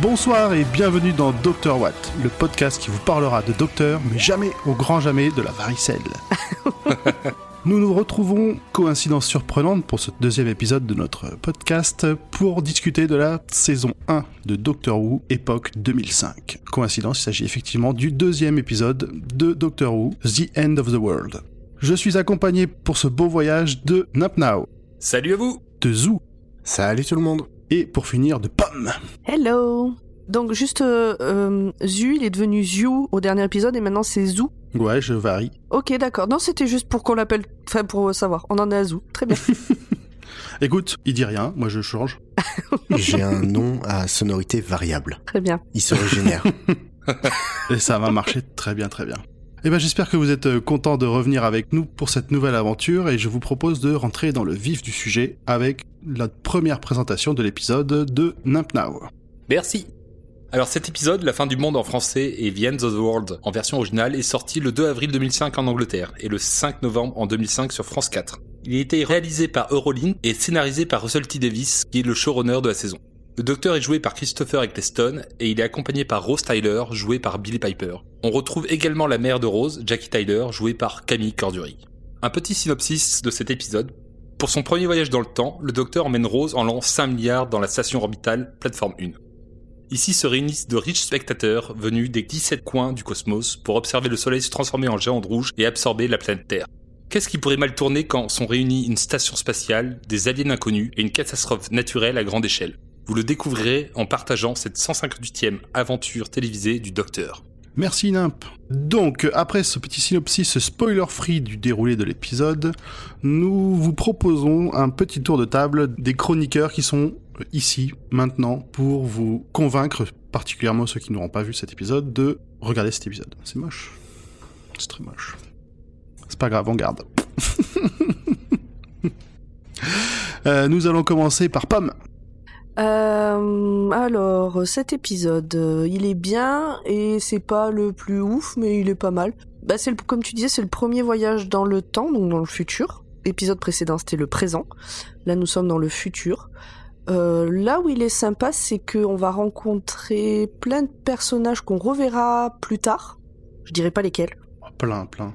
Bonsoir et bienvenue dans Dr Watt, le podcast qui vous parlera de docteur, mais jamais, au grand jamais, de la varicelle. Nous nous retrouvons, coïncidence surprenante pour ce deuxième épisode de notre podcast, pour discuter de la saison 1 de Doctor Who, époque 2005. Coïncidence, il s'agit effectivement du deuxième épisode de Doctor Who, The End of the World. Je suis accompagné pour ce beau voyage de Napnow, Salut à vous de Zoo, Salut tout le monde. et pour finir de Pomme. Hello Donc juste, euh, euh, Zu, il est devenu Ziu au dernier épisode et maintenant c'est Zou. Ouais, je varie. Ok, d'accord. Non, c'était juste pour qu'on l'appelle, enfin pour savoir. On en est à Zou. Très bien. Écoute, il dit rien, moi je change. J'ai un nom à sonorité variable. Très bien. Il se régénère. Et ça va marcher très bien, très bien. Eh ben, j'espère que vous êtes euh, contents de revenir avec nous pour cette nouvelle aventure et je vous propose de rentrer dans le vif du sujet avec la première présentation de l'épisode de Nimp Now. Merci Alors cet épisode, La fin du monde en français et The End of the World en version originale, est sorti le 2 avril 2005 en Angleterre et le 5 novembre en 2005 sur France 4. Il a été réalisé par Eurolink et scénarisé par Russell T. Davis, qui est le showrunner de la saison. Le docteur est joué par Christopher Eccleston et il est accompagné par Rose Tyler, joué par Billy Piper. On retrouve également la mère de Rose, Jackie Tyler, jouée par Camille Corduri. Un petit synopsis de cet épisode. Pour son premier voyage dans le temps, le docteur emmène Rose en l'an 5 milliards dans la station orbitale Plateforme 1. Ici se réunissent de riches spectateurs venus des 17 coins du cosmos pour observer le Soleil se transformer en géant rouge et absorber la planète Terre. Qu'est-ce qui pourrait mal tourner quand sont réunis une station spatiale, des aliens inconnus et une catastrophe naturelle à grande échelle? Vous le découvrirez en partageant cette 158e aventure télévisée du Docteur. Merci Nimp. Donc, après ce petit synopsis spoiler-free du déroulé de l'épisode, nous vous proposons un petit tour de table des chroniqueurs qui sont ici, maintenant, pour vous convaincre, particulièrement ceux qui n'auront pas vu cet épisode, de regarder cet épisode. C'est moche. C'est très moche. C'est pas grave, on garde. Euh, nous allons commencer par Pomme. Euh, alors, cet épisode, euh, il est bien et c'est pas le plus ouf, mais il est pas mal. Bah, c'est comme tu disais, c'est le premier voyage dans le temps, donc dans le futur. L'épisode précédent, c'était le présent. Là, nous sommes dans le futur. Euh, là où il est sympa, c'est qu'on va rencontrer plein de personnages qu'on reverra plus tard. Je dirais pas lesquels. Plein, plein.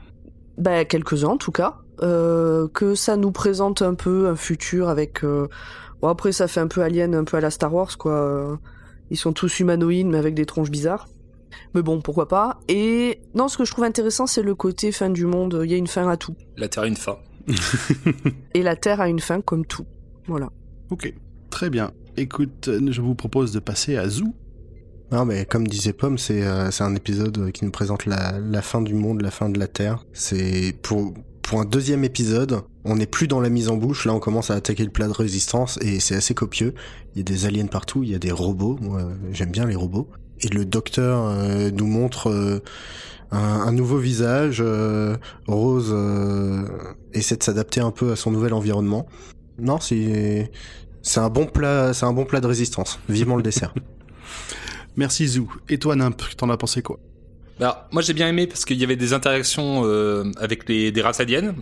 Bah, quelques-uns en tout cas. Euh, que ça nous présente un peu un futur avec. euh, Bon, après, ça fait un peu alien, un peu à la Star Wars, quoi. Ils sont tous humanoïdes, mais avec des tronches bizarres. Mais bon, pourquoi pas. Et non, ce que je trouve intéressant, c'est le côté fin du monde. Il y a une fin à tout. La Terre a une fin. Et la Terre a une fin comme tout. Voilà. Ok, très bien. Écoute, euh, je vous propose de passer à Zoo. Non, mais comme disait Pomme, c'est euh, un épisode qui nous présente la, fin du monde, la fin de la Terre. C'est pour pour un deuxième épisode, on n'est plus dans la mise en bouche. Là, on commence à attaquer le plat de résistance et c'est assez copieux. Il y a des aliens partout, il y a des robots. Moi, euh, j'aime bien les robots. Et le docteur euh, nous montre euh, un, nouveau visage. euh, Rose euh, essaie de s'adapter un peu à son nouvel environnement. Non, c'est c'est un bon plat, c'est un bon plat de résistance. Vivement le dessert. Merci Zoo. Et toi Nimp, t'en as pensé quoi? Bah, moi j'ai bien aimé parce qu'il y avait des interactions euh, avec les, des races aliens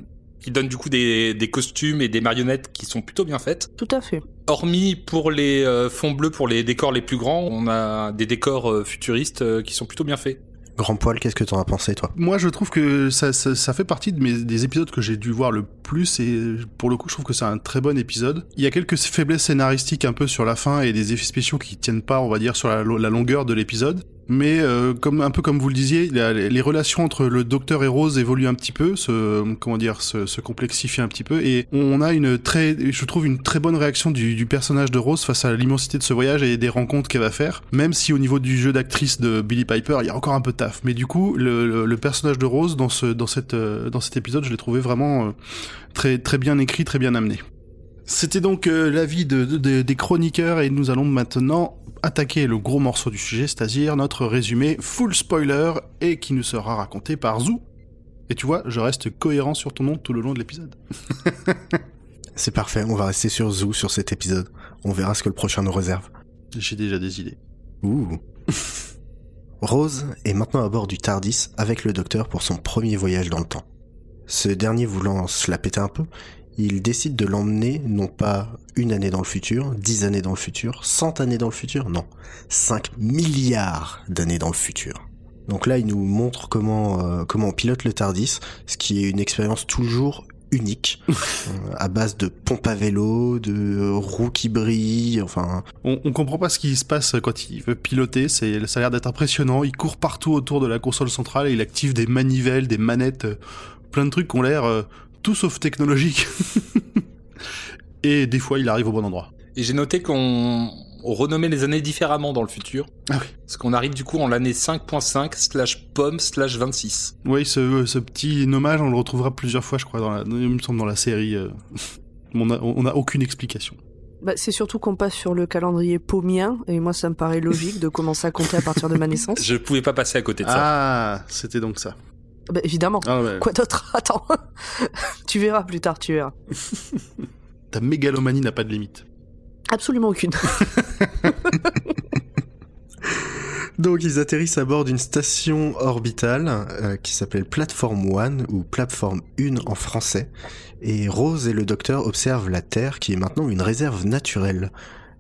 qui donnent du coup des, des costumes et des marionnettes qui sont plutôt bien faites. Tout à fait. Hormis pour les euh, fonds bleus, pour les décors les plus grands, on a des décors euh, futuristes euh, qui sont plutôt bien faits. Grand poil, qu'est-ce que t'en as pensé, toi? Moi, je trouve que ça, fait partie des épisodes que j'ai dû voir le plus, et pour le coup, je trouve que c'est un très bon épisode. Il y a quelques faiblesses scénaristiques un peu sur la fin et des effets spéciaux qui tiennent pas, on va dire, sur la longueur de l'épisode. Mais euh, comme un peu comme vous le disiez, les relations entre le docteur et Rose évoluent un petit peu, se comment dire, se, complexifient un petit peu, et on a une très, je trouve une très bonne réaction du, personnage de Rose face à l'immensité de ce voyage et des rencontres qu'elle va faire. Même si au niveau du jeu d'actrice de Billy Piper, il y a encore un peu de taf. Mais du coup, le, personnage de Rose euh, dans cet épisode, je l'ai trouvé vraiment euh, très très bien écrit, très bien amené. C'était donc euh, l'avis de, de- de- des chroniqueurs et nous allons maintenant attaquer le gros morceau du sujet, c'est-à-dire notre résumé full spoiler et qui nous sera raconté par Zou. Et tu vois, je reste cohérent sur ton nom tout le long de l'épisode. C'est parfait, on va rester sur Zoo sur cet épisode. On verra ce que le prochain nous réserve. J'ai déjà des idées. Ouh. Rose est maintenant à bord du TARDIS avec le docteur pour son premier voyage dans le temps. Ce dernier voulant se la péter un peu, il décide de l'emmener non pas une année dans le futur, dix années dans le futur, cent années dans le futur, non, 5 milliards d'années dans le futur. Donc là, il nous montre comment euh, comment on pilote le Tardis, ce qui est une expérience toujours unique, euh, à base de pompe à vélo, de roues qui brillent, enfin. On, on comprend pas ce qui se passe quand il veut piloter. C'est, ça a l'air d'être impressionnant. Il court partout autour de la console centrale et il active des manivelles, des manettes, euh, plein de trucs qui ont l'air euh, tout sauf technologiques. et des fois, il arrive au bon endroit. Et j'ai noté qu'on on renommait les années différemment dans le futur. Ah oui. Parce qu'on arrive du coup en l'année 5.5 slash pomme slash 26. Oui, ce, ce petit nommage, on le retrouvera plusieurs fois, je crois, dans la, il me semble dans la série. euh. on a, on a aucune explication. Bah, c'est surtout qu'on passe sur le calendrier paumien, et moi ça me paraît logique de commencer à compter à partir de ma naissance. Je pouvais pas passer à côté de ça. Ah, c'était donc ça. Bah, évidemment. Ah ouais. Quoi d'autre? Attends. tu verras plus tard, tu verras. Ta mégalomanie n'a pas de limite. Absolument aucune. Donc ils atterrissent à bord d'une station orbitale euh, qui s'appelle Platform One ou Plateforme 1 en français. Et Rose et le docteur observent la Terre qui est maintenant une réserve naturelle.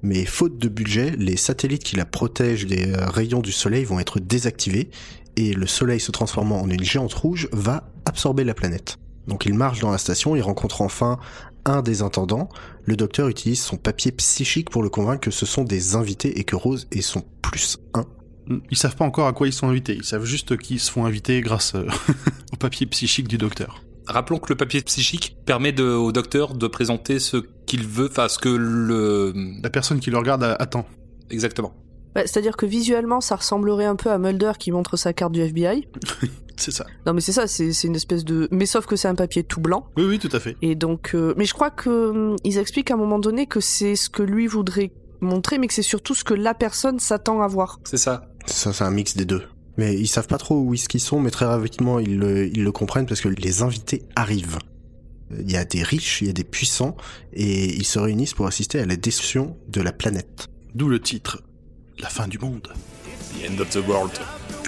Mais faute de budget, les satellites qui la protègent des euh, rayons du soleil vont être désactivés et le soleil se transformant en une géante rouge va absorber la planète. Donc ils marchent dans la station, ils rencontrent enfin un des intendants. Le docteur utilise son papier psychique pour le convaincre que ce sont des invités et que Rose est son plus un. Ils savent pas encore à quoi ils sont invités. Ils savent juste qu'ils se font inviter grâce euh, au papier psychique du docteur. Rappelons que le papier psychique permet de- au docteur de présenter ce qu'il veut, enfin ce que le... La personne qui le regarde attend. Exactement. Bah, C'est-à-dire que visuellement, ça ressemblerait un peu à Mulder qui montre sa carte du FBI. C'est ça. Non, mais c'est ça, c'est une espèce de. Mais sauf que c'est un papier tout blanc. Oui, oui, tout à fait. Et donc, euh, mais je crois que hum, ils expliquent à un moment donné que c'est ce que lui voudrait montrer, mais que c'est surtout ce que la personne s'attend à voir. C'est ça. Ça, c'est un mix des deux. Mais ils savent pas trop où est-ce qu'ils sont, mais très rapidement ils le, ils le comprennent parce que les invités arrivent. Il y a des riches, il y a des puissants, et ils se réunissent pour assister à la destruction de la planète. D'où le titre. La fin du monde. The end of the world.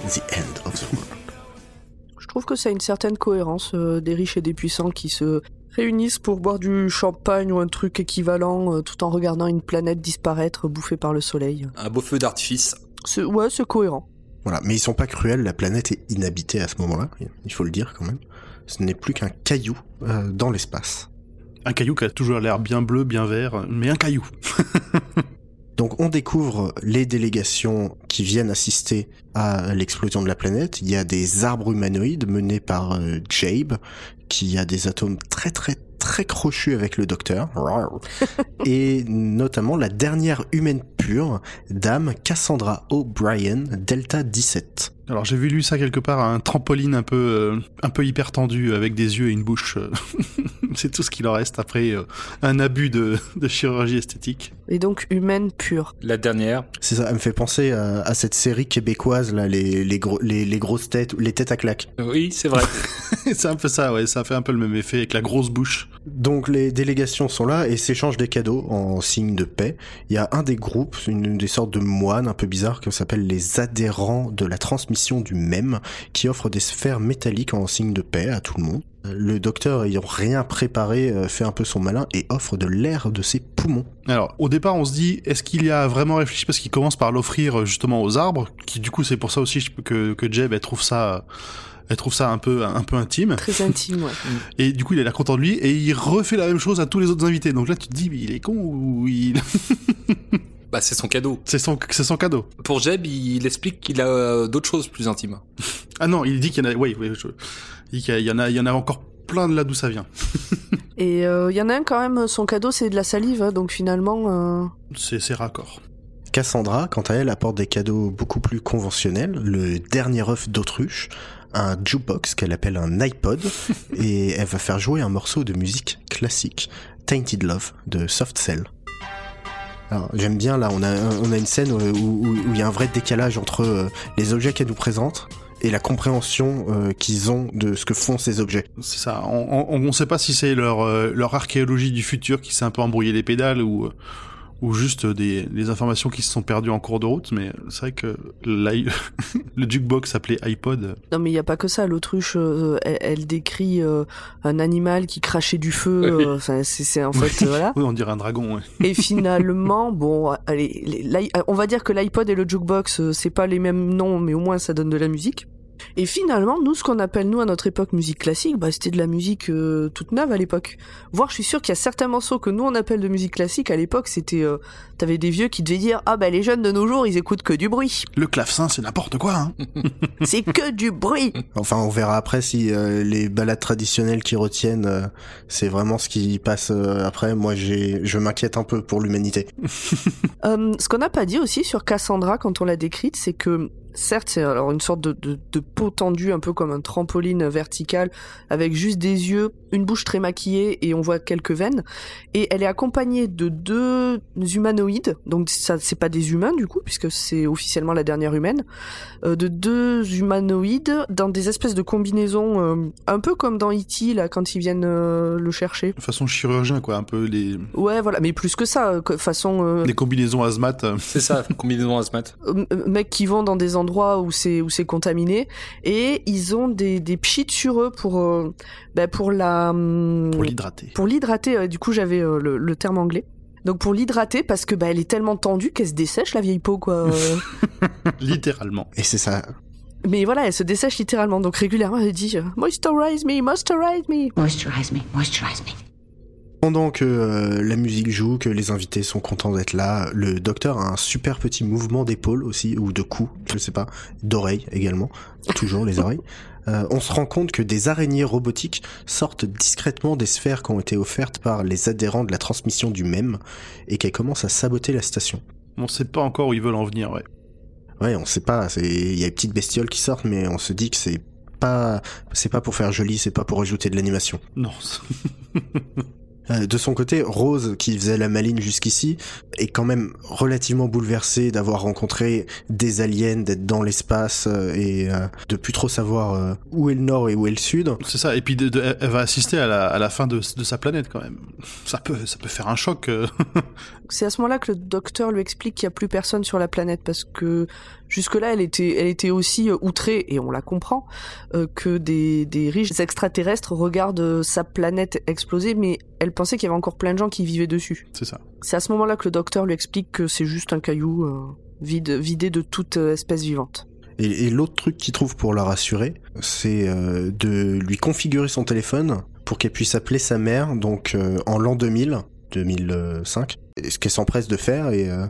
The end of the world. Je trouve que ça a une certaine cohérence euh, des riches et des puissants qui se réunissent pour boire du champagne ou un truc équivalent euh, tout en regardant une planète disparaître bouffée par le soleil. Un beau feu d'artifice. C'est- Ouais, c'est cohérent. Voilà, mais ils sont pas cruels, la planète est inhabitée à ce moment-là, il faut le dire quand même. Ce n'est plus qu'un caillou euh, dans l'espace. Un caillou qui a toujours l'air bien bleu, bien vert, mais un caillou. Donc on découvre les délégations qui viennent assister à l'explosion de la planète. Il y a des arbres humanoïdes menés par euh, Jabe, qui a des atomes très très très crochus avec le docteur. Et notamment la dernière humaine pure, Dame Cassandra O'Brien, Delta 17. Alors j'ai vu lu ça quelque part, un trampoline un peu, euh, un peu hyper tendu avec des yeux et une bouche. euh. C'est tout ce qu'il en reste après euh, un abus de, de chirurgie esthétique. Et donc humaine pure. La dernière. C'est ça, elle me fait penser à, à cette série québécoise là, les, les, gros, les, les grosses têtes, les têtes à claques. Oui, c'est vrai. c'est un peu ça, ouais, ça fait un peu le même effet avec la grosse bouche. Donc les délégations sont là et s'échangent des cadeaux en signe de paix. Il y a un des groupes, une des sortes de moines un peu bizarres qui s'appelle les adhérents de la transmission du même, qui offre des sphères métalliques en signe de paix à tout le monde. Le docteur ayant rien préparé euh, fait un peu son malin et offre de l'air de ses poumons. Alors, au départ, on se dit, est-ce qu'il y a vraiment réfléchi? Parce qu'il commence par l'offrir euh, justement aux arbres, qui du coup, c'est pour ça aussi que, que Jeb, elle trouve ça, elle trouve ça un peu, un peu intime. Très intime, ouais. Et du coup, il a l'air content de lui, et il refait la même chose à tous les autres invités. Donc là, tu te dis, il est con ou il... bah, c'est son cadeau. c'est son, c'est son cadeau. Pour Jeb, il explique qu'il a euh, d'autres choses plus intimes. Ah non, il dit qu'il y en a, oui, oui, je- il dit qu'il y en a, il y en a encore plein de là d'où ça vient. Et il y en a un quand même, son cadeau c'est de la salive, hein, donc finalement... euh, C'est, c'est raccord. Cassandra, quant à elle, apporte des cadeaux beaucoup plus conventionnels. Le dernier œuf d'autruche, un jukebox qu'elle appelle un iPod, et elle va faire jouer un morceau de musique classique, Tainted Love, de Soft Cell. J'aime bien, là, on a, une scène où il y a un vrai décalage entre euh, les objets qu'elle nous présente et la compréhension euh, qu'ils ont de ce que font ces objets. C'est ça. On, on sait pas si c'est leur, euh, leur archéologie du futur qui s'est un peu embrouillé les pédales ou, ou juste des, des informations qui se sont perdues en cours de route. Mais c'est vrai que le jukebox s'appelait iPod. Non mais il y a pas que ça, l'autruche euh, elle, elle décrit euh, un animal qui crachait du feu, Oui. euh, enfin, c'est en fait euh, voilà. Oui, on dirait un dragon. Ouais. Et finalement, bon, allez, les- on va dire que l'iPod et le jukebox, euh, c'est pas les mêmes noms, mais au moins ça donne de la musique. Et finalement, nous, ce qu'on appelle nous à notre époque musique classique, bah, c'était de la musique euh, toute neuve à l'époque. Voire, je suis sûr qu'il y a certains morceaux que nous on appelle de musique classique à l'époque, c'était, euh, t'avais des vieux qui devaient dire, ah bah les jeunes de nos jours, ils écoutent que du bruit. Le clavecin, c'est n'importe quoi. Hein. C'est que du bruit. Enfin, on verra après si euh, les balades traditionnelles qui retiennent, euh, c'est vraiment ce qui passe euh, après. Moi, j'ai, je m'inquiète un peu pour l'humanité. Euh, ce qu'on n'a pas dit aussi sur Cassandra quand on l'a décrite, c'est que certes c'est alors une sorte de, de, de peau tendue, un peu comme un trampoline vertical, avec juste des yeux, une bouche très maquillée et on voit quelques veines. Et elle est accompagnée de deux humanoïdes, donc ça c'est pas des humains du coup puisque c'est officiellement la dernière humaine, euh, de deux humanoïdes dans des espèces de combinaisons, euh, un peu comme dans E.T. là quand ils viennent euh, le chercher. De façon chirurgien, quoi. Un peu les, Ouais voilà, mais plus que ça, façon euh, les combinaisons hazmat. C'est ça, combinaison hazmat. euh, mecs qui vont dans des endroits où c'est où c'est contaminé et ils ont des des pchits sur eux pour euh, bah, pour la hum, pour l'hydrater. pour l'hydrater euh, du coup j'avais euh, le, le terme anglais donc pour l'hydrater parce que bah elle est tellement tendue qu'elle se dessèche la vieille peau quoi euh. Littéralement. Et c'est ça. mais voilà elle se dessèche littéralement donc régulièrement elle dit moisturize me moisturize me Moisturize me, moisturize me. Pendant que euh, la musique joue, que les invités sont contents d'être là, le docteur a un super petit mouvement d'épaule aussi, ou de cou, je sais pas, d'oreille également, toujours les oreilles. Euh, on se rend compte que des araignées robotiques sortent discrètement des sphères qui ont été offertes par les adhérents de la transmission du même, et qu'elles commencent à saboter la station. On sait pas encore où ils veulent en venir, ouais. Ouais, on sait pas, il y a des petites bestioles qui sortent, mais on se dit que c'est pas c'est pas pour faire joli, c'est pas pour ajouter de l'animation. Non. Euh, de son côté, Rose, qui faisait la maline jusqu'ici, est quand même relativement bouleversée d'avoir rencontré des aliens, d'être dans l'espace euh, et euh, de plus trop savoir euh, où est le nord et où est le sud. C'est ça. Et puis de- de- elle va assister à la, à la fin de, de sa planète quand même. Ça peut, ça peut faire un choc. c'est à ce moment-là que le docteur lui explique qu'il y a plus personne sur la planète parce que jusque-là elle était elle était aussi outrée et on la comprend euh, que des des riches extraterrestres regardent sa planète exploser mais elle pensait qu'il y avait encore plein de gens qui vivaient dessus. C'est ça. C'est à ce moment-là que le docteur lui explique que c'est juste un caillou euh, vide vidé de toute euh, espèce vivante. Et, et l'autre truc qu'il trouve pour la rassurer, c'est euh, de lui configurer son téléphone pour qu'elle puisse appeler sa mère, donc euh, en l'an 2000, 2005, et ce qu'elle s'empresse de faire. Et, euh,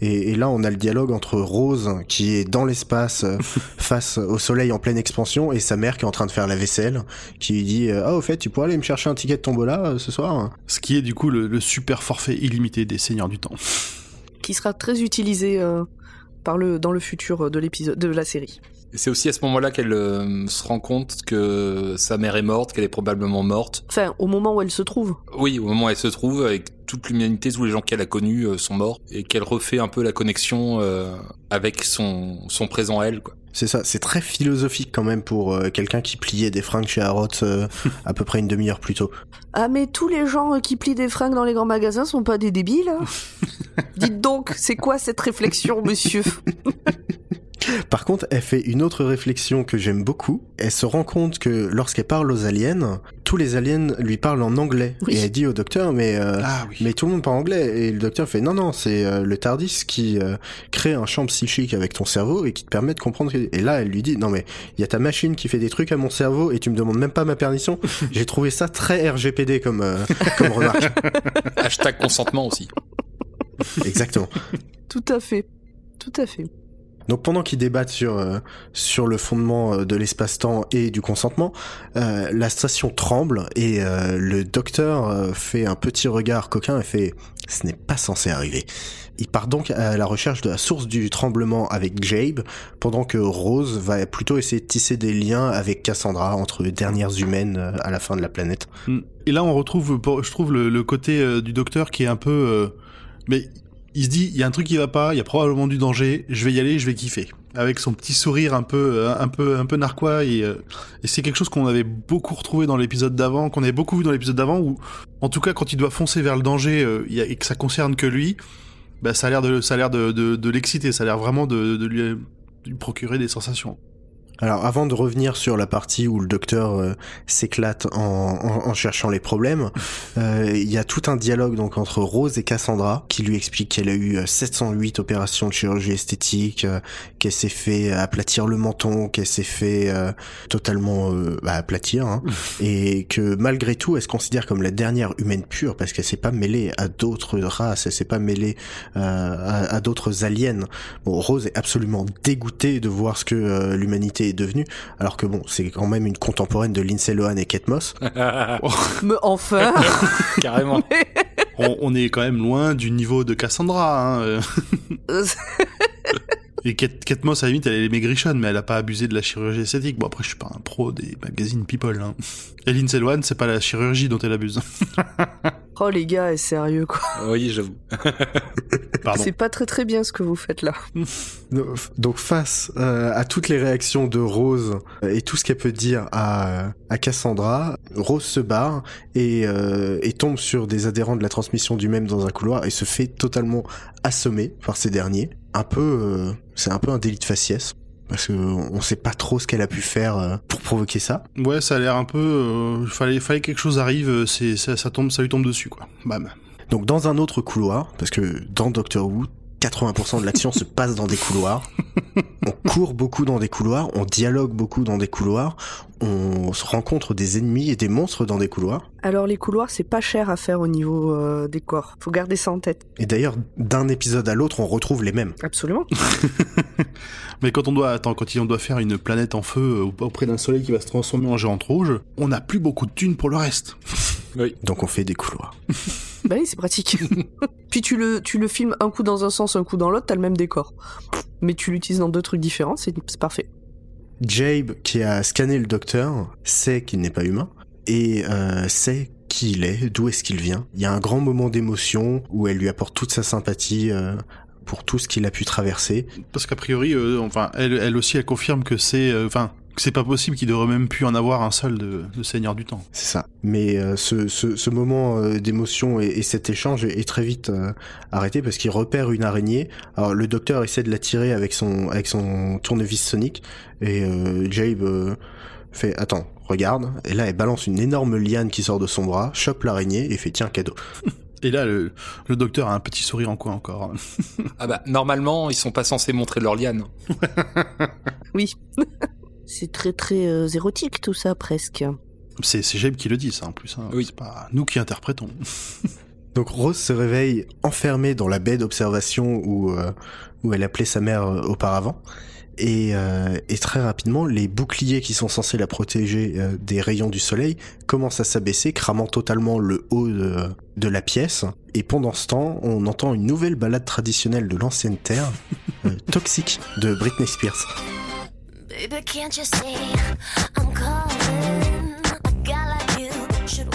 et, et là, on a le dialogue entre Rose, qui est dans l'espace euh, face au soleil en pleine expansion, et sa mère qui est en train de faire la vaisselle, qui lui dit euh, Ah, au fait, tu pourrais aller me chercher un ticket de tombola euh, ce soir Ce qui est du coup le, le super forfait illimité des Seigneurs du Temps. Qui sera très utilisé euh, par le dans le futur de l'épisode de la série. C'est aussi à ce moment-là qu'elle euh, se rend compte que sa mère est morte, qu'elle est probablement morte. Enfin, au moment où elle se trouve. Oui, au moment où elle se trouve, avec toute l'humanité, tous les gens qu'elle a connus euh, sont morts, et qu'elle refait un peu la connexion euh, avec son, son présent elle, quoi. C'est ça, c'est très philosophique quand même pour euh, quelqu'un qui pliait des fringues chez Harrods euh, à peu près une demi-heure plus tôt. Ah mais tous les gens euh, qui plient des fringues dans les grands magasins sont pas des débiles hein Dites donc, c'est quoi cette réflexion, monsieur? Par contre, elle fait une autre réflexion que j'aime beaucoup. Elle se rend compte que lorsqu'elle parle aux aliens, tous les aliens lui parlent en anglais. Oui. Et elle dit au docteur, mais euh, Ah oui. mais tout le monde parle anglais. Et le docteur fait non non, c'est euh, le Tardis qui euh, crée un champ psychique avec ton cerveau et qui te permet de comprendre. que- Et là, elle lui dit non mais il y a ta machine qui fait des trucs à mon cerveau et tu me demandes même pas ma permission. J'ai trouvé ça très RGPD comme euh, comme remarque. Hashtag consentement aussi. Exactement. Tout à fait. Tout à fait. Donc pendant qu'ils débattent sur euh, sur le fondement euh, de l'espace-temps et du consentement, euh, la station tremble et euh, le docteur euh, fait un petit regard coquin et fait ce n'est pas censé arriver. Il part donc à la recherche de la source du tremblement avec Jabe, pendant que Rose va plutôt essayer de tisser des liens avec Cassandra entre dernières humaines à la fin de la planète. Mm. Et là, on retrouve, je trouve, le, le côté du docteur qui est un peu... mais il se dit, il y a un truc qui va pas, il y a probablement du danger, je vais y aller, je vais kiffer. Avec son petit sourire un peu, euh, un peu, un peu narquois et, euh, et c'est quelque chose qu'on avait beaucoup retrouvé dans l'épisode d'avant, qu'on avait beaucoup vu dans l'épisode d'avant, où, en tout cas, quand il doit foncer vers le danger euh, et que ça concerne que lui, bah, ça a l'air de, l'exciter, ça a l'air vraiment de lui procurer des sensations. Alors avant de revenir sur la partie où le docteur euh, s'éclate en, en, en cherchant les problèmes, euh, il y a tout un dialogue donc entre Rose et Cassandra qui lui explique qu'elle a eu euh, 708 opérations de chirurgie esthétique, euh, qu'elle s'est fait aplatir le menton, qu'elle s'est fait euh, totalement euh, bah, aplatir, hein, et que malgré tout elle se considère comme la dernière humaine pure parce qu'elle s'est pas mêlée à d'autres races, elle s'est pas mêlée euh, à, à d'autres aliens. Bon, Rose est absolument dégoûtée de voir ce que euh, l'humanité est devenue, alors que bon, c'est quand même une contemporaine de Lindsay Lohan et Kate Moss. Mais enfin Carrément. on, on est quand même loin du niveau de Cassandra. Hein. euh. Et Kate, Kate Moss, à la limite, elle est maigrichonne, mais elle a pas abusé de la chirurgie esthétique. Bon, après, je suis pas un pro des magazines People. Hein. Et Lindsay Lohan, c'est pas la chirurgie dont elle abuse. Oh les gars, sérieux quoi. oui, j'avoue. C'est pas très très bien ce que vous faites là. Donc face euh, à toutes les réactions de Rose euh, et tout ce qu'elle peut dire à, à Cassandra, Rose se barre et, euh, et tombe sur des adhérents de la transmission du même dans un couloir et se fait totalement assommer par ces derniers. Un peu, euh, c'est un peu un délit de faciès. Parce que on sait pas trop ce qu'elle a pu faire euh, pour provoquer ça. Ouais, ça a l'air un peu. euh, fallait, fallait que quelque chose arrive. euh, C'est, ça, ça tombe, ça lui tombe dessus, quoi. Bam. Donc dans un autre couloir, parce que dans Doctor Who, 80% de l'action se passe dans des couloirs. On court beaucoup dans des couloirs, on dialogue beaucoup dans des couloirs, on se rencontre des ennemis et des monstres dans des couloirs. Alors les couloirs, c'est pas cher à faire au niveau euh, des corps. Faut garder ça en tête. Et d'ailleurs, d'un épisode à l'autre, on retrouve les mêmes. Absolument. Mais quand on doit, attends, quand on doit faire une planète en feu euh, auprès d'un soleil qui va se transformer en géante rouge, on n'a plus beaucoup de thunes pour le reste. Oui. Donc on fait des couloirs. bah oui, c'est pratique. Puis tu le, tu le filmes un coup dans un sens, un coup dans l'autre, t'as le même décor. Mais tu l'utilises dans deux trucs différents, c'est parfait. Jabe, qui a scanné le docteur, sait qu'il n'est pas humain et euh, sait qui il est, d'où est-ce qu'il vient. Il y a un grand moment d'émotion où elle lui apporte toute sa sympathie euh, pour tout ce qu'il a pu traverser. Parce qu'a priori, euh, enfin, elle, elle aussi, elle confirme que c'est, euh, enfin, que c'est pas possible qu'il devrait même plus en avoir un seul de, de Seigneur du Temps. C'est ça. Mais euh, ce, ce, ce moment euh, d'émotion et, et cet échange est, est très vite euh, arrêté parce qu'il repère une araignée. Alors le docteur essaie de la tirer avec son avec son tournevis sonique et euh, Jabe euh, fait attends regarde et là elle balance une énorme liane qui sort de son bras, chope l'araignée et fait tiens cadeau. Et là, le, le docteur a un petit sourire en coin encore. Ah bah, normalement, ils sont pas censés montrer leur liane. Oui. c'est très très euh, érotique tout ça, presque. C'est, c'est Jabe qui le dit, ça, en plus. Hein. Oui. C'est pas nous qui interprétons. Donc Rose se réveille enfermée dans la baie d'observation où euh, où elle appelait sa mère euh, auparavant. Et, euh, et très rapidement, les boucliers qui sont censés la protéger euh, des rayons du soleil commencent à s'abaisser, cramant totalement le haut de, de la pièce. Et pendant ce temps, on entend une nouvelle balade traditionnelle de l'ancienne Terre, euh, Toxique, de Britney Spears. Baby, can't you see I'm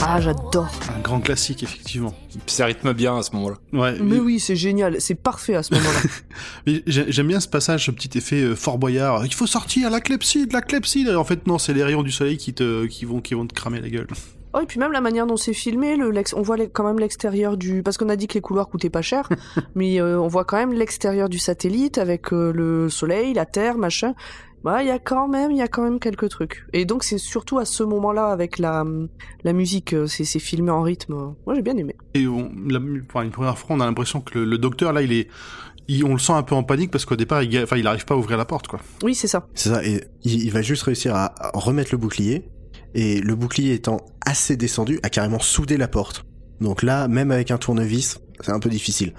Ah, j'adore. Un grand classique, effectivement. Ça rythme bien à ce moment-là. Ouais. Mais oui, c'est génial, c'est parfait à ce moment-là. J'aime bien ce passage, ce petit effet euh, Fort Boyard. Il faut sortir la clepsydre, la clepsydre. Et en fait, non, c'est les rayons du soleil qui te, qui vont, qui vont te cramer la gueule. Oh, et puis même la manière dont c'est filmé, le, l'ex- on voit les- quand même l'extérieur du... Parce qu'on a dit que les couloirs coûtaient pas cher, mais euh, on voit quand même l'extérieur du satellite avec euh, le soleil, la terre, machin. Bah, il y a quand même, il y a quand même quelques trucs. Et donc c'est surtout à ce moment-là avec la, la musique, euh, c'est, c'est filmé en rythme. Moi j'ai bien aimé. Et on, la, pour une première fois, on a l'impression que le, le docteur, là, il est, il- on le sent un peu en panique parce qu'au départ, il, enfin, il arrive pas à ouvrir la porte, quoi. Oui, c'est ça. C'est ça, et il, il va juste réussir à, à remettre le bouclier, et le bouclier étant assez descendu, a carrément soudé la porte. Donc là, même avec un tournevis, c'est un peu difficile.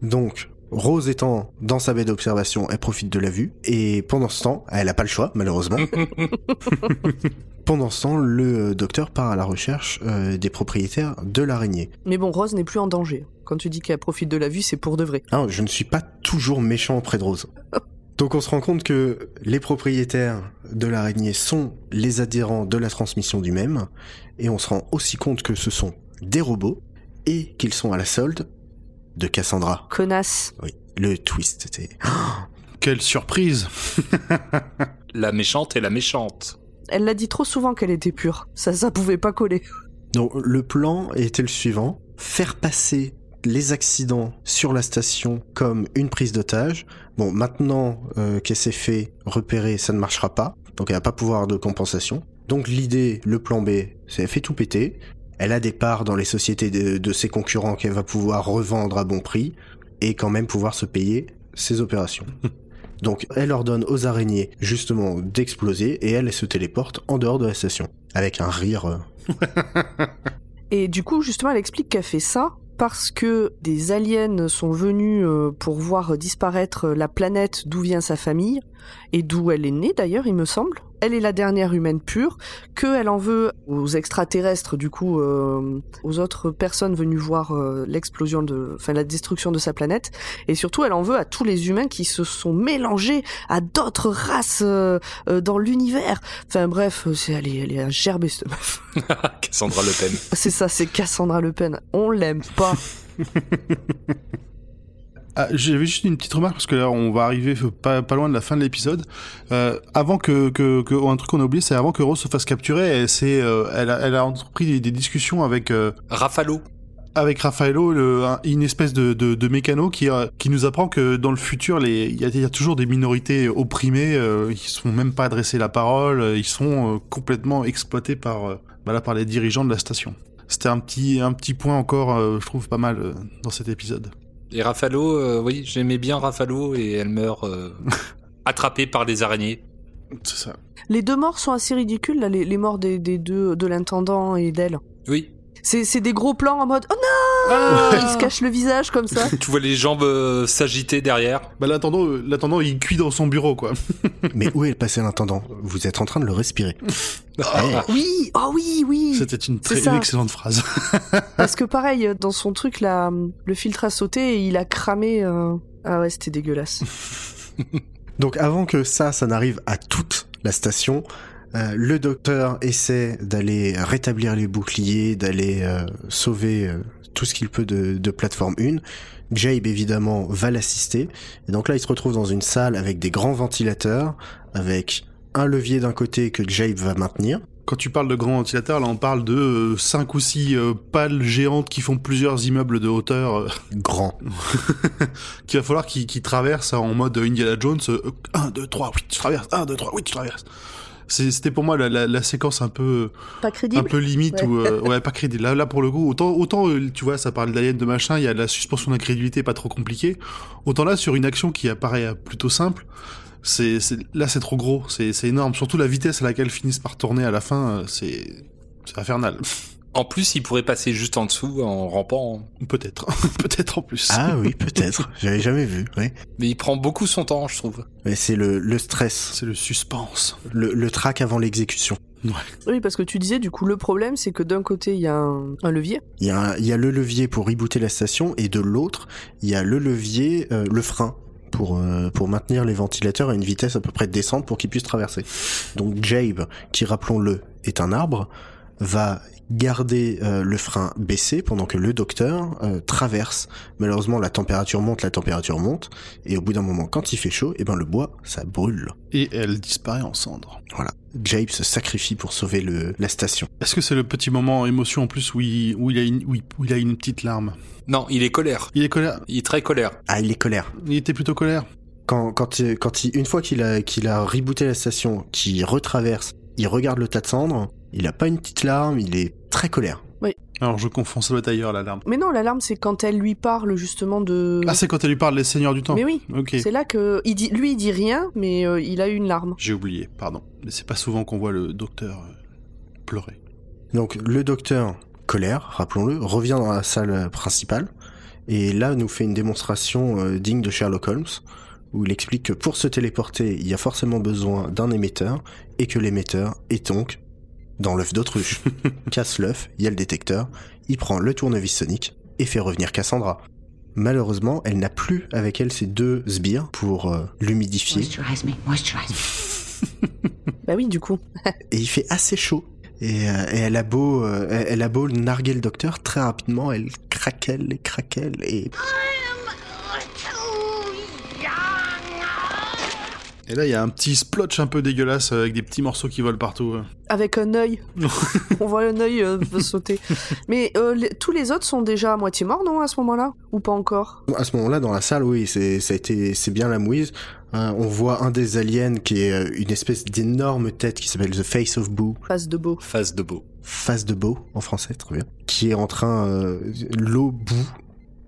Donc, Rose étant dans sa baie d'observation, elle profite de la vue, et pendant ce temps, elle a pas le choix, malheureusement. pendant ce temps, le docteur part à la recherche euh, des propriétaires de l'araignée. Mais bon, Rose n'est plus en danger. Quand tu dis qu'elle profite de la vue, c'est pour de vrai. Non, je ne suis pas toujours méchant auprès de Rose. Donc on se rend compte que les propriétaires de l'araignée sont les adhérents de la transmission du même, et on se rend aussi compte que ce sont des robots, et qu'ils sont à la solde de Cassandra. Connasse. Oui, le twist, c'était... Quelle surprise La méchante et la méchante. Elle l'a dit trop souvent qu'elle était pure. Ça, ça pouvait pas coller. Donc le plan était le suivant, faire passer les accidents sur la station comme une prise d'otage. Bon, maintenant euh, qu'elle s'est fait repérer, ça ne marchera pas, donc elle va pas pouvoir de compensation. Donc l'idée, le plan B, c'est elle fait tout péter. Elle a des parts dans les sociétés de, de ses concurrents qu'elle va pouvoir revendre à bon prix et quand même pouvoir se payer ses opérations. Donc elle ordonne aux araignées justement d'exploser et elle, elle se téléporte en dehors de la station avec un rire. euh, Et du coup, justement, elle explique qu'elle fait ça parce que des aliens sont venus euh, pour voir disparaître la planète d'où vient sa famille et d'où elle est née d'ailleurs, il me semble. Elle est la dernière humaine pure, qu'elle en veut aux extraterrestres, du coup, euh, aux autres personnes venues voir euh, l'explosion de, enfin la destruction de sa planète, et surtout elle en veut à tous les humains qui se sont mélangés à d'autres races euh, dans l'univers. Enfin bref, c'est elle est, elle est cette meuf. Cassandra Le Pen. C'est ça, c'est Cassandra Le Pen. On l'aime pas. Ah, J'avais juste une petite remarque parce que là on va arriver pas, pas loin de la fin de l'épisode. Euh, avant que, que, que un truc qu'on a oublié, c'est avant que Rose se fasse capturer, elle, euh, elle, a, elle a entrepris des, des discussions avec euh, Rafalo. avec Raffaello, le, un- une espèce de, de, de mécano qui, euh, qui nous apprend que dans le futur, il y, a, il y a toujours des minorités opprimées, euh, ils se font même pas adresser la parole, euh, ils sont complètement exploités par, bah là, par les dirigeants de la station. C'était un petit, un petit point encore, je trouve pas mal dans cet épisode. Et Rafalo, euh, oui, j'aimais bien Rafalo et elle meurt euh, attrapée par des araignées. C'est ça. Les deux morts sont assez ridicules, là, les, les morts des, des deux, de l'intendant et d'elle. Oui. C'est des gros plans en mode Oh non Il se cache le visage comme ça. Tu vois les jambes euh, s'agiter derrière. Bah l'intendant, euh, l'intendant, il cuit dans son bureau, quoi. Mais où est le passé l'intendant Vous êtes en train de le respirer. Eh, Oui, oh oui, oui. C'était une très une excellente phrase. Parce que pareil, dans son truc là, le filtre a sauté et il a cramé. euh, Ah ouais, c'était dégueulasse. Donc avant que ça, ça n'arrive à toute la station, euh, le docteur essaie d'aller rétablir les boucliers, d'aller euh, sauver euh, tout ce qu'il peut de, de plateforme 1. Jabe évidemment va l'assister. Et donc là, il se retrouve dans une salle avec des grands ventilateurs, avec un levier d'un côté que Jabe va maintenir. Quand tu parles de grands ventilateurs, là on parle de 5 ou 6 pales géantes qui font plusieurs immeubles de hauteur, Grand. qu'il va falloir qu'ils qu'ils traversent en mode Indiana Jones. 1, 2, 3, oui, tu traverses. 1, 2, 3, oui, tu traverses. C'était pour moi la, la, la séquence un peu Pas un crédible. peu limite Ouais. ou euh, ouais pas crédible. Là là pour le coup autant autant euh, tu vois ça parle d'aliens de machin, il y a de la suspension d'incrédulité pas trop compliquée. Autant là sur une action qui apparaît euh, plutôt simple, c'est là c'est trop gros, c'est c'est énorme. Surtout la vitesse à laquelle finissent par tourner à la fin, euh, c'est c'est infernal. En plus, il pourrait passer juste en dessous en rampant. Peut-être, peut-être en plus. Ah oui, peut-être. J'avais jamais vu. Oui. Mais il prend beaucoup son temps, je trouve. Mais c'est le, le stress, C'est le suspense. le, le trac avant l'exécution. Oui, parce que tu disais, du coup, le problème, c'est que d'un côté, il y a un, un levier. Il y, a y a le levier pour rebooter la station et de l'autre, il y a le levier, euh, le frein pour euh, pour maintenir les ventilateurs à une vitesse à peu près décente pour qu'ils puissent traverser. Donc Jabe, qui rappelons-le est un arbre, va garder euh, le frein baissé pendant que le docteur euh, traverse. Malheureusement, la température monte, la température monte, et au bout d'un moment, quand il fait chaud, et ben le bois, ça brûle. Et elle disparaît en cendres. Voilà. Jabe se sacrifie pour sauver le, la station. Est-ce que c'est le petit moment émotion en plus où il, où il, a, une, où il, où il a une petite larme? Non, il est colère. Il est colère? Il est très colère. Ah, il est colère. Il était plutôt colère? quand, quand, il- quand il, une fois qu'il a, qu'il a rebooté la station, qu'il retraverse, il regarde le tas de cendres, il a pas une petite larme, il est très colère. Alors je confonds, ça doit être ailleurs la larme. Mais non, l'alarme, c'est quand elle lui parle justement de. Ah c'est quand elle lui parle des seigneurs du temps. mais oui, Ok. c'est là que il dit, lui, il dit rien, mais euh, il a eu une larme. J'ai oublié, pardon. Mais c'est pas souvent qu'on voit le docteur euh, pleurer. Donc le docteur, colère, rappelons-le, revient dans la salle principale, et là nous fait une démonstration euh, digne de Sherlock Holmes, où il explique que pour se téléporter, il y a forcément besoin d'un émetteur, et que l'émetteur est donc dans l'œuf d'autruche. Casse l'œuf, il y a le détecteur, il prend le tournevis sonique, et fait revenir Cassandra. Malheureusement, elle n'a plus avec elle ses deux sbires pour euh, l'humidifier, Moisturize me, moisturize me. Bah oui, du coup. et il fait assez chaud. Et, euh, et elle a beau, euh, elle elle a beau narguer le docteur très rapidement, elle craquelle et craquelle et Et là, il y a un petit splotch un peu dégueulasse euh, avec des petits morceaux qui volent partout. Avec un œil. On voit un œil euh, sauter. Mais euh, les- tous les autres sont déjà à moitié morts, non, à ce moment-là? Ou pas encore? À ce moment-là, dans la salle, oui, c'est ça a été, c'est bien la mouise. Euh, on voit un des aliens qui est euh, une espèce d'énorme tête qui s'appelle The Face of Boo, Face de beau. Face de beau. face de Beau en français, très bien, qui est en train euh, l'eau bout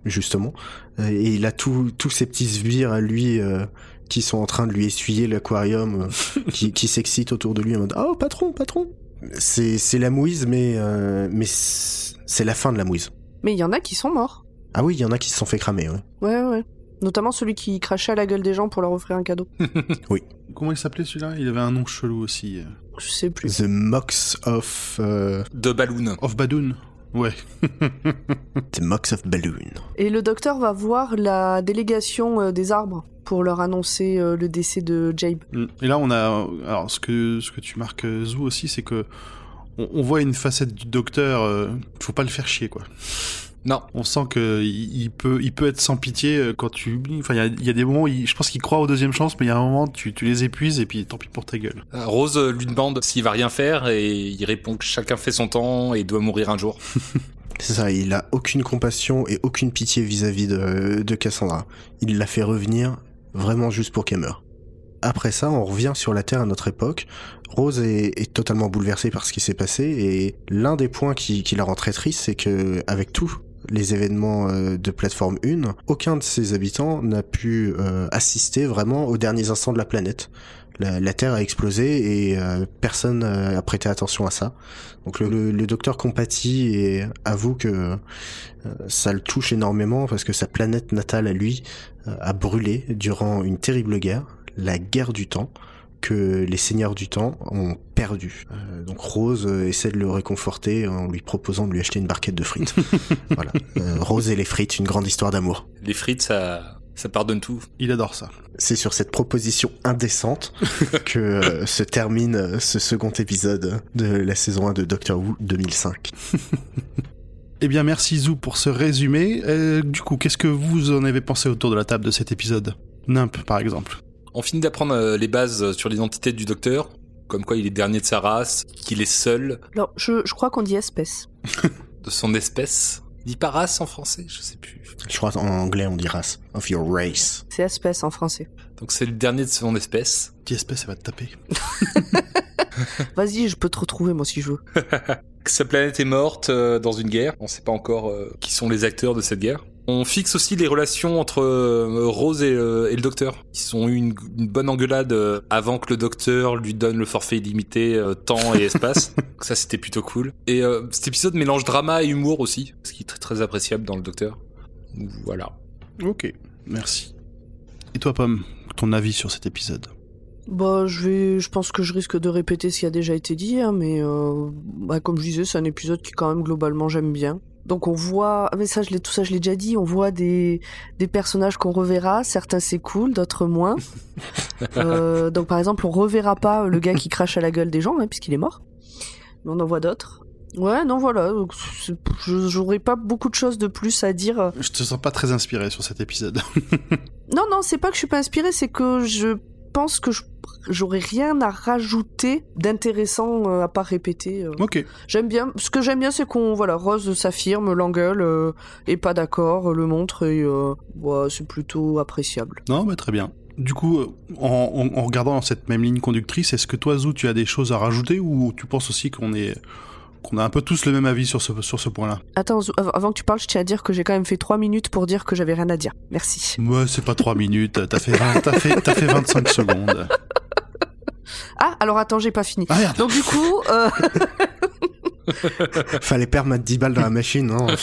justement, et il a tous tous ces petits sbires à lui euh, qui sont en train de lui essuyer l'aquarium, euh, qui, qui s'excitent autour de lui en mode oh patron patron. C'est c'est la mouise, mais euh, mais c'est la fin de la mouise. Mais il y en a qui sont morts. Ah oui, il y en a qui se sont fait cramer. Ouais. Ouais, ouais. Notamment celui qui crachait à la gueule des gens pour leur offrir un cadeau. Comment il s'appelait celui-là? Il avait un nom chelou aussi. euh. Je sais plus. The Mox of euh, De Balloon. Of Badoon Ouais. The Mox of Balloon. Et le docteur va voir la délégation euh, des arbres pour leur annoncer euh, le décès de Jabe. Mm. Et là, on a. Alors, ce que, ce que tu marques, euh, Zou, aussi, c'est que. On, on voit une facette du docteur. euh, faut pas le faire chier, quoi. Non. On sent que il, il peut, il peut être sans pitié euh, quand tu. Enfin, il y a, il y a des moments où il- je pense qu'il croit aux deuxième chances, mais il y a un moment, tu, tu les épuises et puis tant pis pour ta gueule. Euh, Rose euh, lui demande s'il va rien faire et il répond que chacun fait son temps et doit mourir un jour. C'est ça, il a aucune compassion et aucune pitié vis-à-vis de, de Cassandra. Il la fait revenir vraiment juste pour qu'elle meure. Après ça, on revient sur la Terre à notre époque. Rose est, est totalement bouleversée par ce qui s'est passé et l'un des points qui, qui la rend très triste, c'est que avec tous les événements euh, de plateforme 1, aucun de ses habitants n'a pu euh, assister vraiment aux derniers instants de la planète. La, Terre a explosé et euh, personne euh, a prêté attention à ça. Donc le, docteur compatit avoue que euh, ça le touche énormément parce que sa planète natale à lui a brûlé durant une terrible guerre, la guerre du temps, que les seigneurs du temps ont perdu. Euh, donc Rose euh, essaie de le réconforter en lui proposant de lui acheter une barquette de frites. voilà. Euh, Rose et les frites, une grande histoire d'amour. Les frites, ça, ça pardonne tout. Il adore ça. C'est sur cette proposition indécente que euh, se termine ce second épisode de la saison 1 de Doctor Who 2005. Eh bien, merci Zou pour ce résumé. Euh, du coup, qu'est-ce que vous en avez pensé autour de la table de cet épisode? Nimp, par exemple. On finit d'apprendre euh, les bases sur l'identité du docteur, comme quoi il est dernier de sa race, qu'il est seul Alors, je, je crois qu'on dit espèce. de son espèce. Il dit pas race en français, je sais plus. Je crois en anglais on dit race. Of your race. C'est espèce en français. Donc c'est le dernier de son espèce. Petit espèce, elle va te taper. Vas-y, je peux te retrouver moi si je veux. Que Sa planète est morte euh, dans une guerre. On sait pas encore euh, qui sont les acteurs de cette guerre. On fixe aussi les relations entre euh, Rose et, euh, et le docteur. Ils ont eu une, une bonne engueulade euh, avant que le docteur lui donne le forfait illimité euh, temps et espace. Ça c'était plutôt cool. Et euh, cet épisode mélange drama et humour aussi, ce qui est très, très appréciable dans le docteur. Voilà. Ok, merci. Et toi, Pomme, ton avis sur cet épisode? Bah, je vais, je pense que je risque de répéter ce qui a déjà été dit, hein, mais euh, bah, comme je disais, c'est un épisode qui quand même globalement j'aime bien. Donc on voit, ah, mais ça je l'ai, tout ça je l'ai déjà dit, on voit des des personnages qu'on reverra, certains c'est cool, d'autres moins. Euh, donc par exemple on reverra pas le gars qui crache à la gueule des gens, hein, puisqu'il est mort. Mais on en voit d'autres. Ouais, non voilà, j'aurais pas beaucoup de choses de plus à dire. Je te sens pas très inspiré sur cet épisode. Non, non, c'est pas que je suis pas inspirée, c'est que je pense que je- j'aurais rien à rajouter d'intéressant euh, à part répéter. euh. ok, J'aime bien, ce que j'aime bien, c'est qu'on, voilà, Rose s'affirme, l'engueule, euh, est pas d'accord, euh, le montre, et euh, ouais, c'est plutôt appréciable. non, bah, très bien. Du coup, en, en- en regardant dans cette même ligne conductrice, est-ce que toi, Zou, tu as des choses à rajouter ou tu penses aussi qu'on est qu'on a un peu tous le même avis sur ce, sur ce point-là Attends, avant que tu parles, je tiens à dire que j'ai quand même fait trois minutes pour dire que j'avais rien à dire. Merci. Ouais, c'est pas 3 minutes, t'as fait, 20 t'as fait, t'as fait 25 secondes. Ah, alors attends, j'ai pas fini. Ah merde Donc du coup, euh, Fallait perdre mettre 10 balles dans la machine, non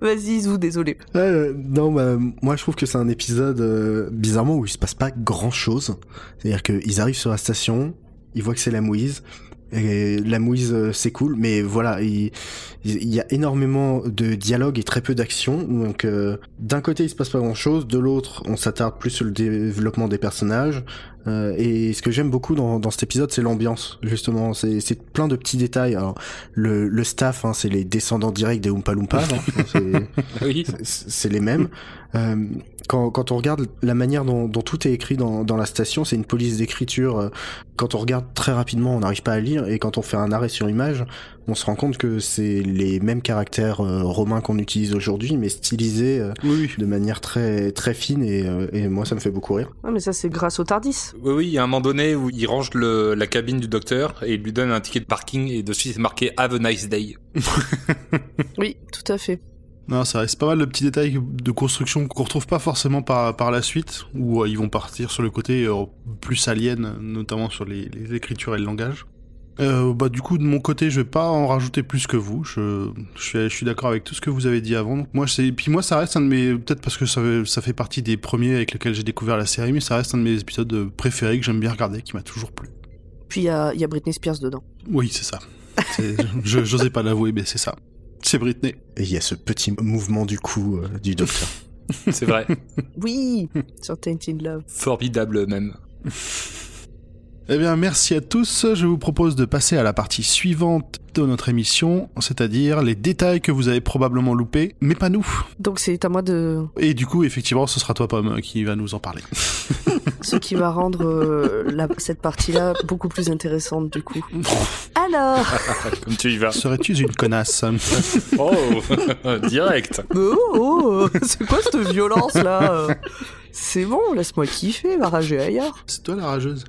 vas-y Zou, désolé. Euh, non, bah, moi je trouve que c'est un épisode euh, bizarrement où il se passe pas grand chose. C'est-à-dire qu'ils arrivent sur la station, ils voient que c'est la mouise, Et la mouise, euh, c'est cool, mais voilà, il, il y a énormément de dialogue et très peu d'action. Donc, euh, d'un côté, il se passe pas grand-chose, de l'autre, on s'attarde plus sur le développement des personnages. Euh, et ce que j'aime beaucoup dans, dans cet épisode, c'est l'ambiance, justement. C'est c'est plein de petits détails. Alors, le, le staff, hein, c'est les descendants directs des Oompa Loompa. hein. C'est- c'est c'est les mêmes. Euh, quand, quand on regarde la manière dont, dont tout est écrit dans, dans la station, c'est une police d'écriture. euh, Quand on regarde très rapidement, on n'arrive pas à lire, et quand on fait un arrêt sur image, on se rend compte que c'est les mêmes caractères euh, romains qu'on utilise aujourd'hui, mais stylisés euh, Oui, oui. de manière très très fine, et, euh, et moi ça me fait beaucoup rire. Ouais, mais ça, c'est grâce au Tardis. Oui, oui, il y a un moment donné où il range le, la cabine du docteur et il lui donne un ticket de parking et dessus c'est marqué Have a nice day. Oui, tout à fait. Non, ça reste pas mal de petits détails de construction qu'on retrouve pas forcément par, par la suite, où euh, ils vont partir sur le côté euh, plus alien, notamment sur les, les écritures et le langage. Euh, bah du coup de mon côté je vais pas en rajouter plus que vous je je suis, je suis d'accord avec tout ce que vous avez dit avant donc moi c'est puis moi ça reste un de mes peut-être parce que ça fait, ça fait partie des premiers avec lesquels j'ai découvert la série mais ça reste un de mes épisodes préférés que j'aime bien regarder qui m'a toujours plu Puis il y a, il y a Britney Spears dedans. oui c'est ça C'est- je j'osais pas l'avouer mais c'est ça c'est Britney Et il y a ce petit mouvement du cou euh, du docteur. C'est vrai. Oui, sur Tainted Love. Formidable même. Eh bien, merci à tous. Je vous propose de passer à la partie suivante de notre émission, c'est-à-dire les détails que vous avez probablement loupés, mais pas nous. Donc c'est à moi de Et du coup, effectivement, ce sera toi, Pomme, qui va nous en parler. ce qui va rendre euh, la- cette partie-là beaucoup plus intéressante du coup. Alors, Comme tu y vas. Serais-tu une connasse Oh, direct. oh, oh, c'est quoi cette violence là C'est bon, laisse-moi kiffer, va rager ailleurs. C'est toi la rageuse.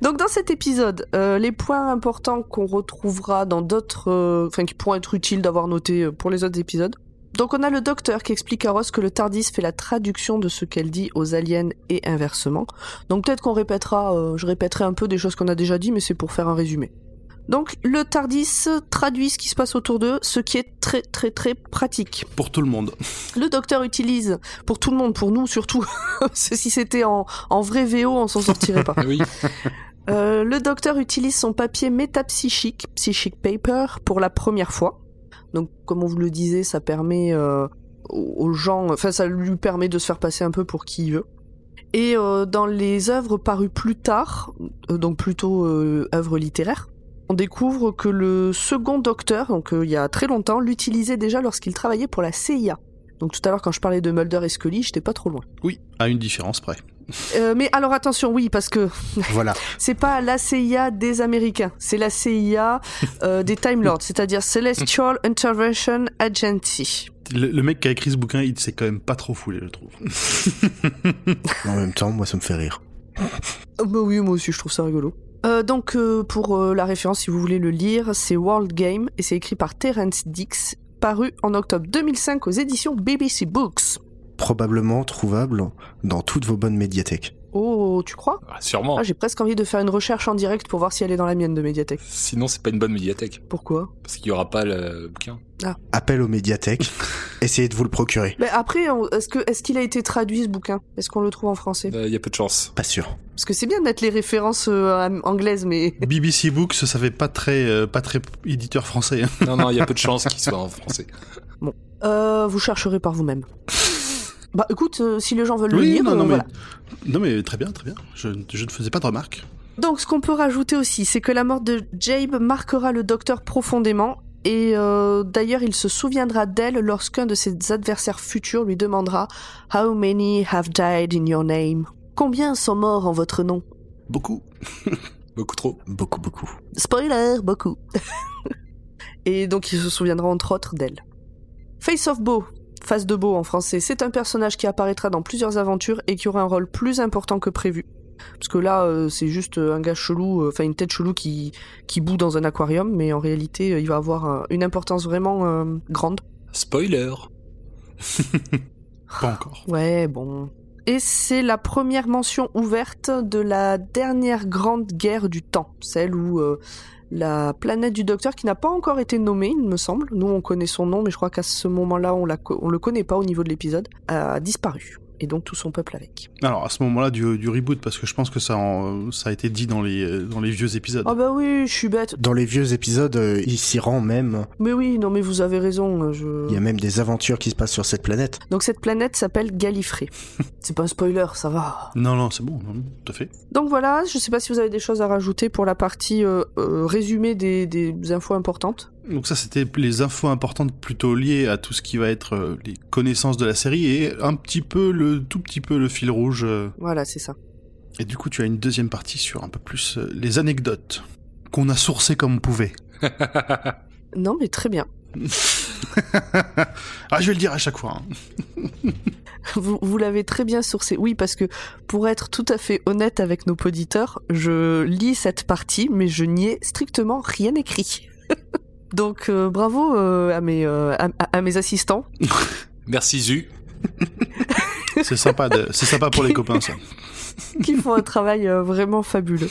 Donc dans cet épisode, euh, les points importants qu'on retrouvera dans d'autres, euh, enfin qui pourront être utiles d'avoir noté pour les autres épisodes. Donc on a le docteur qui explique à Ross que le Tardis fait la traduction de ce qu'elle dit aux aliens et inversement. Donc peut-être qu'on répétera, euh, je répéterai un peu des choses qu'on a déjà dit, mais c'est pour faire un résumé. Donc le Tardis traduit ce qui se passe autour d'eux, ce qui est très très très pratique. Pour tout le monde. Le docteur utilise, pour tout le monde, pour nous surtout, si c'était en, en vrai VO, on s'en sortirait pas. Oui. Euh, le docteur utilise son papier métapsychique, psychic paper, pour la première fois. Donc, comme on vous le disait, ça permet euh, aux gens, enfin, ça lui permet de se faire passer un peu pour qui il veut. Et euh, dans les œuvres parues plus tard, euh, donc plutôt œuvres littéraires, on découvre que le second docteur, donc il y a très longtemps, l'utilisait déjà lorsqu'il travaillait pour la CIA. Donc tout à l'heure, quand je parlais de Mulder et Scully, j'étais pas trop loin. Oui, à une différence près. Euh, mais alors attention, oui, parce que voilà. c'est pas la CIA des Américains, c'est la CIA euh, des Time Lords, c'est-à-dire Celestial Intervention Agency. Le, le mec qui a écrit ce bouquin, il s'est quand même pas trop foulé, je trouve. En même temps, moi ça me fait rire. Oh, bah oui, moi aussi, je trouve ça rigolo. Euh, donc, euh, pour euh, la référence, si vous voulez le lire, c'est World Game et c'est écrit par Terence Dix, paru en octobre 2005 aux éditions BBC Books. Probablement trouvable dans toutes vos bonnes médiathèques. Oh, tu crois? Ah, sûrement. ah, J'ai presque envie de faire une recherche en direct pour voir si elle est dans la mienne de médiathèque. Sinon, c'est pas une bonne médiathèque. Pourquoi? Parce qu'il y aura pas le bouquin. Appel aux médiathèques, essayez de vous le procurer. Mais après, est-ce que est-ce qu'il a été traduit ce bouquin? Est-ce qu'on le trouve en français? Euh, Il y a peu de chance. Pas sûr. Parce que c'est bien de mettre les références euh, anglaises, mais BBC Books, ça fait pas très, euh, pas très éditeur français. hein. Non, non, il y a peu de chance qu'il soit en français. euh, vous chercherez par vous-même. bah écoute, euh, si les gens veulent le Oui, lire, non, euh, non, mais, voilà. non, mais très bien, très bien. Je, je ne faisais pas de remarques. Donc ce qu'on peut rajouter aussi, c'est que la mort de Jabe marquera le docteur profondément. Et euh, d'ailleurs, il se souviendra d'elle lorsqu'un de ses adversaires futurs lui demandera How many have died in your name? Combien sont morts en votre nom? Beaucoup. Beaucoup trop. Beaucoup, beaucoup. Spoiler, beaucoup. Et donc il se souviendra entre autres d'elle. Face of Beau, Face de Beau en français, c'est un personnage qui apparaîtra dans plusieurs aventures et qui aura un rôle plus important que prévu. Parce que là, euh, c'est juste un gars chelou, euh, enfin une tête chelou qui, qui bout dans un aquarium, mais en réalité, euh, il va avoir euh, une importance vraiment euh, grande. Spoiler. Pas encore. Ouais, bon. Et c'est la première mention ouverte de la dernière grande guerre du temps, celle où euh, la planète du Docteur, qui n'a pas encore été nommée, il me semble, nous on connaît son nom, mais je crois qu'à ce moment-là on, la on le connaît pas au niveau de l'épisode, a disparu. Et donc tout son peuple avec. Alors à ce moment-là du, du reboot, parce que je pense que ça, en- ça a été dit dans les, dans les vieux épisodes. Ah bah oui, je suis bête. Dans les vieux épisodes, euh, il s'y rend même. Mais oui, non mais vous avez raison. Je... Il y a même des aventures qui se passent sur cette planète. Donc cette planète s'appelle Gallifrey. C'est pas un spoiler, ça va. Non, non, c'est bon, non, non, tout à fait. Donc voilà, je sais pas si vous avez des choses à rajouter pour la partie euh, euh, résumé des, des infos importantes. Donc ça, c'était les infos importantes plutôt liées à tout ce qui va être euh, les connaissances de la série et un petit peu, le tout petit peu le fil rouge. euh. Voilà, c'est ça. Et du coup, tu as une deuxième partie sur un peu plus euh, les anecdotes qu'on a sourcées comme on pouvait. Non mais très bien. ah, je vais le dire à chaque fois. hein. Vous, vous l'avez très bien sourcé. Oui, parce que pour être tout à fait honnête avec nos auditeurs, je lis cette partie, mais je n'y ai strictement rien écrit. Donc euh, bravo euh, à, mes, euh, à, à mes assistants. Merci Zu. C'est sympa, de... c'est sympa pour les copains, ça. qui font un travail euh, vraiment fabuleux.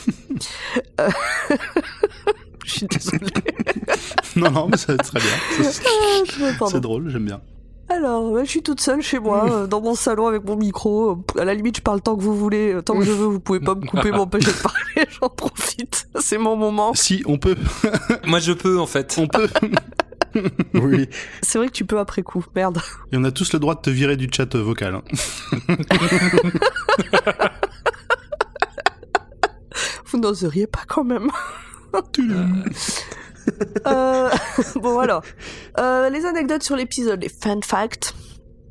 Je suis désolée. Non, non, mais c'est très bien. C'est- Ah. C'est drôle, j'aime bien. Alors, je suis toute seule chez moi, euh, dans mon salon avec mon micro. À la limite, je parle tant que vous voulez, euh, tant que je veux. Vous pouvez pas me couper, m'empêcher de parler. J'en profite. C'est mon moment. Si, on peut, Moi je peux en fait. on peut. Oui. C'est vrai que tu peux après coup. Merde. Et on a tous le droit de te virer du chat euh, vocal. hein. Vous n'oseriez pas quand même. Euh, bon alors, Euh, les anecdotes sur l'épisode, les fun facts.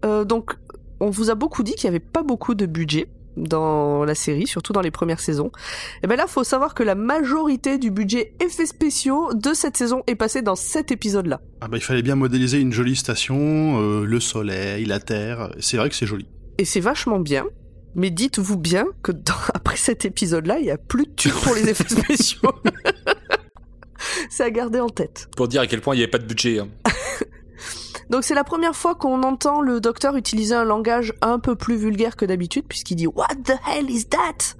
Euh, donc, on vous a beaucoup dit qu'il y avait pas beaucoup de budget dans la série, surtout dans les premières saisons. Et ben là, faut savoir que la majorité du budget effets spéciaux de cette saison est passé dans cet épisode-là. Ah bah, il fallait bien modéliser une jolie station, euh, le soleil, la terre. C'est vrai que c'est joli. Et c'est vachement bien. Mais dites-vous bien que dans- après cet épisode-là, il y a plus de thunes pour les effets spéciaux. c'est à garder en tête. Pour dire à quel point il n'y avait pas de budget. hein. Donc c'est la première fois qu'on entend le docteur utiliser un langage un peu plus vulgaire que d'habitude puisqu'il dit What the hell is that?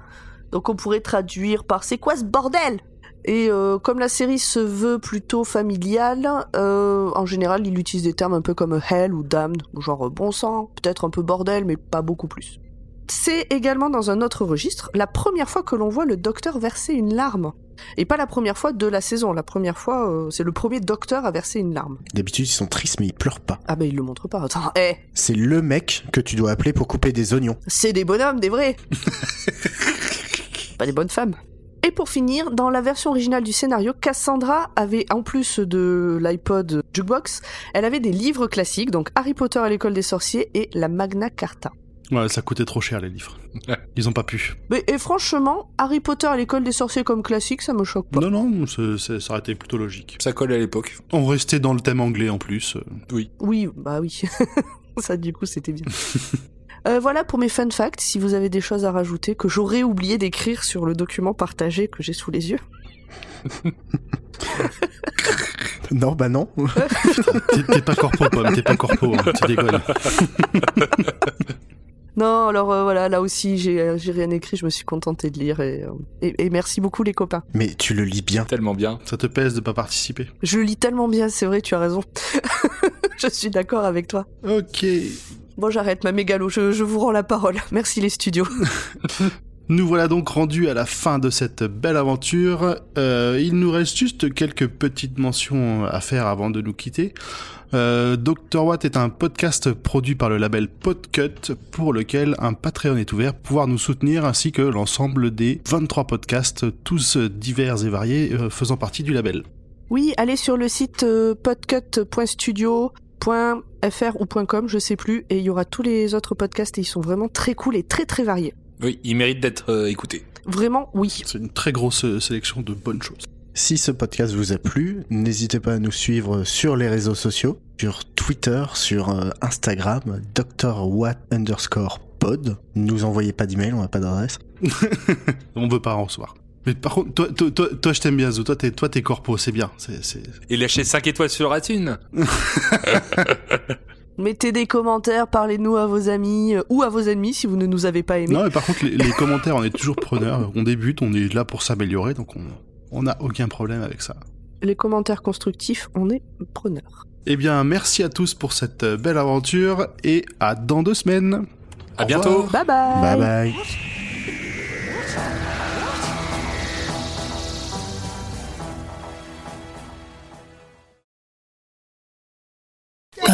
Donc on pourrait traduire par C'est quoi ce bordel? Et euh, comme la série se veut plutôt familiale, euh, en général il utilise des termes un peu comme hell ou damned, genre bon sang, peut-être un peu bordel mais pas beaucoup plus. C'est également dans un autre registre la première fois que l'on voit le docteur verser une larme. Et pas la première fois de la saison, la première fois euh, c'est le premier docteur à verser une larme. D'habitude, ils sont tristes, mais ils pleurent pas. Ah bah il le montre pas. Attends, eh, C'est le mec que tu dois appeler pour couper des oignons. c'est des bonhommes, des vrais. pas des bonnes femmes. Et pour finir, dans la version originale du scénario, Cassandra avait, en plus de l'iPod Jukebox, elle avait des livres classiques, donc Harry Potter à l'école des sorciers et la Magna Carta. Ouais, ça coûtait trop cher les livres. Ils ont pas pu. Mais, et franchement, Harry Potter à l'école des sorciers comme classique, ça me choque pas. Non, non, c'est- c'est- ça aurait été plutôt logique. Ça colle à l'époque. On restait dans le thème anglais en plus. euh. Oui, bah oui. ça, du coup, c'était bien. Euh, voilà pour mes fun facts. Si vous avez des choses à rajouter que j'aurais oublié d'écrire sur le document partagé que j'ai sous les yeux. Non, bah non. T'es- T'es pas corpo, pomme, t'es pas corpo, hein, tu déconnes. Non, alors euh, voilà, là aussi, j'ai euh, j'ai rien écrit. Je me suis contentée de lire et, euh, et, et merci beaucoup les copains. Mais tu le lis bien. Tellement bien. Ça te pèse de pas participer. Je le lis tellement bien, c'est vrai, tu as raison. je suis d'accord avec toi. Ok. Bon, j'arrête ma mégalo. Je, je vous rends la parole. Merci les studios. Nous voilà donc rendus à la fin de cette belle aventure. Euh, il nous reste juste quelques petites mentions à faire avant de nous quitter. Euh, Dr. Watt est un podcast produit par le label Podcut pour lequel un Patreon est ouvert pour pouvoir nous soutenir ainsi que l'ensemble des 23 podcasts, tous divers et variés, euh, faisant partie du label. Oui, allez sur le site euh, podcut.studio.fr ou .com, je sais plus, et il y aura tous les autres podcasts et ils sont vraiment très cool et très très variés. Oui, il mérite d'être euh, écouté. Vraiment, oui. C'est une très grosse euh, sélection de bonnes choses. Si ce podcast vous a plu, n'hésitez pas à nous suivre sur les réseaux sociaux, sur Twitter, sur euh, Instagram, drwatt underscore pod. Nous envoyez pas d'email, on n'a pas d'adresse. On veut pas en recevoir. Mais par contre, toi, toi, toi, toi, je t'aime bien, Zou. Toi, t'es, toi, t'es corpo, c'est bien. C'est, c'est... Et lâchez 5 étoiles sur iTunes. Mettez des commentaires, parlez-nous à vos amis euh, ou à vos ennemis si vous ne nous avez pas aimés. Non, mais par contre, les, les commentaires, on est toujours preneurs. On débute, on est là pour s'améliorer, donc on, on n'a aucun problème avec ça. Les commentaires constructifs, on est preneurs. Eh bien, merci à tous pour cette euh, belle aventure et à dans deux semaines. À Au bientôt. revoir. Bye bye. Bye bye.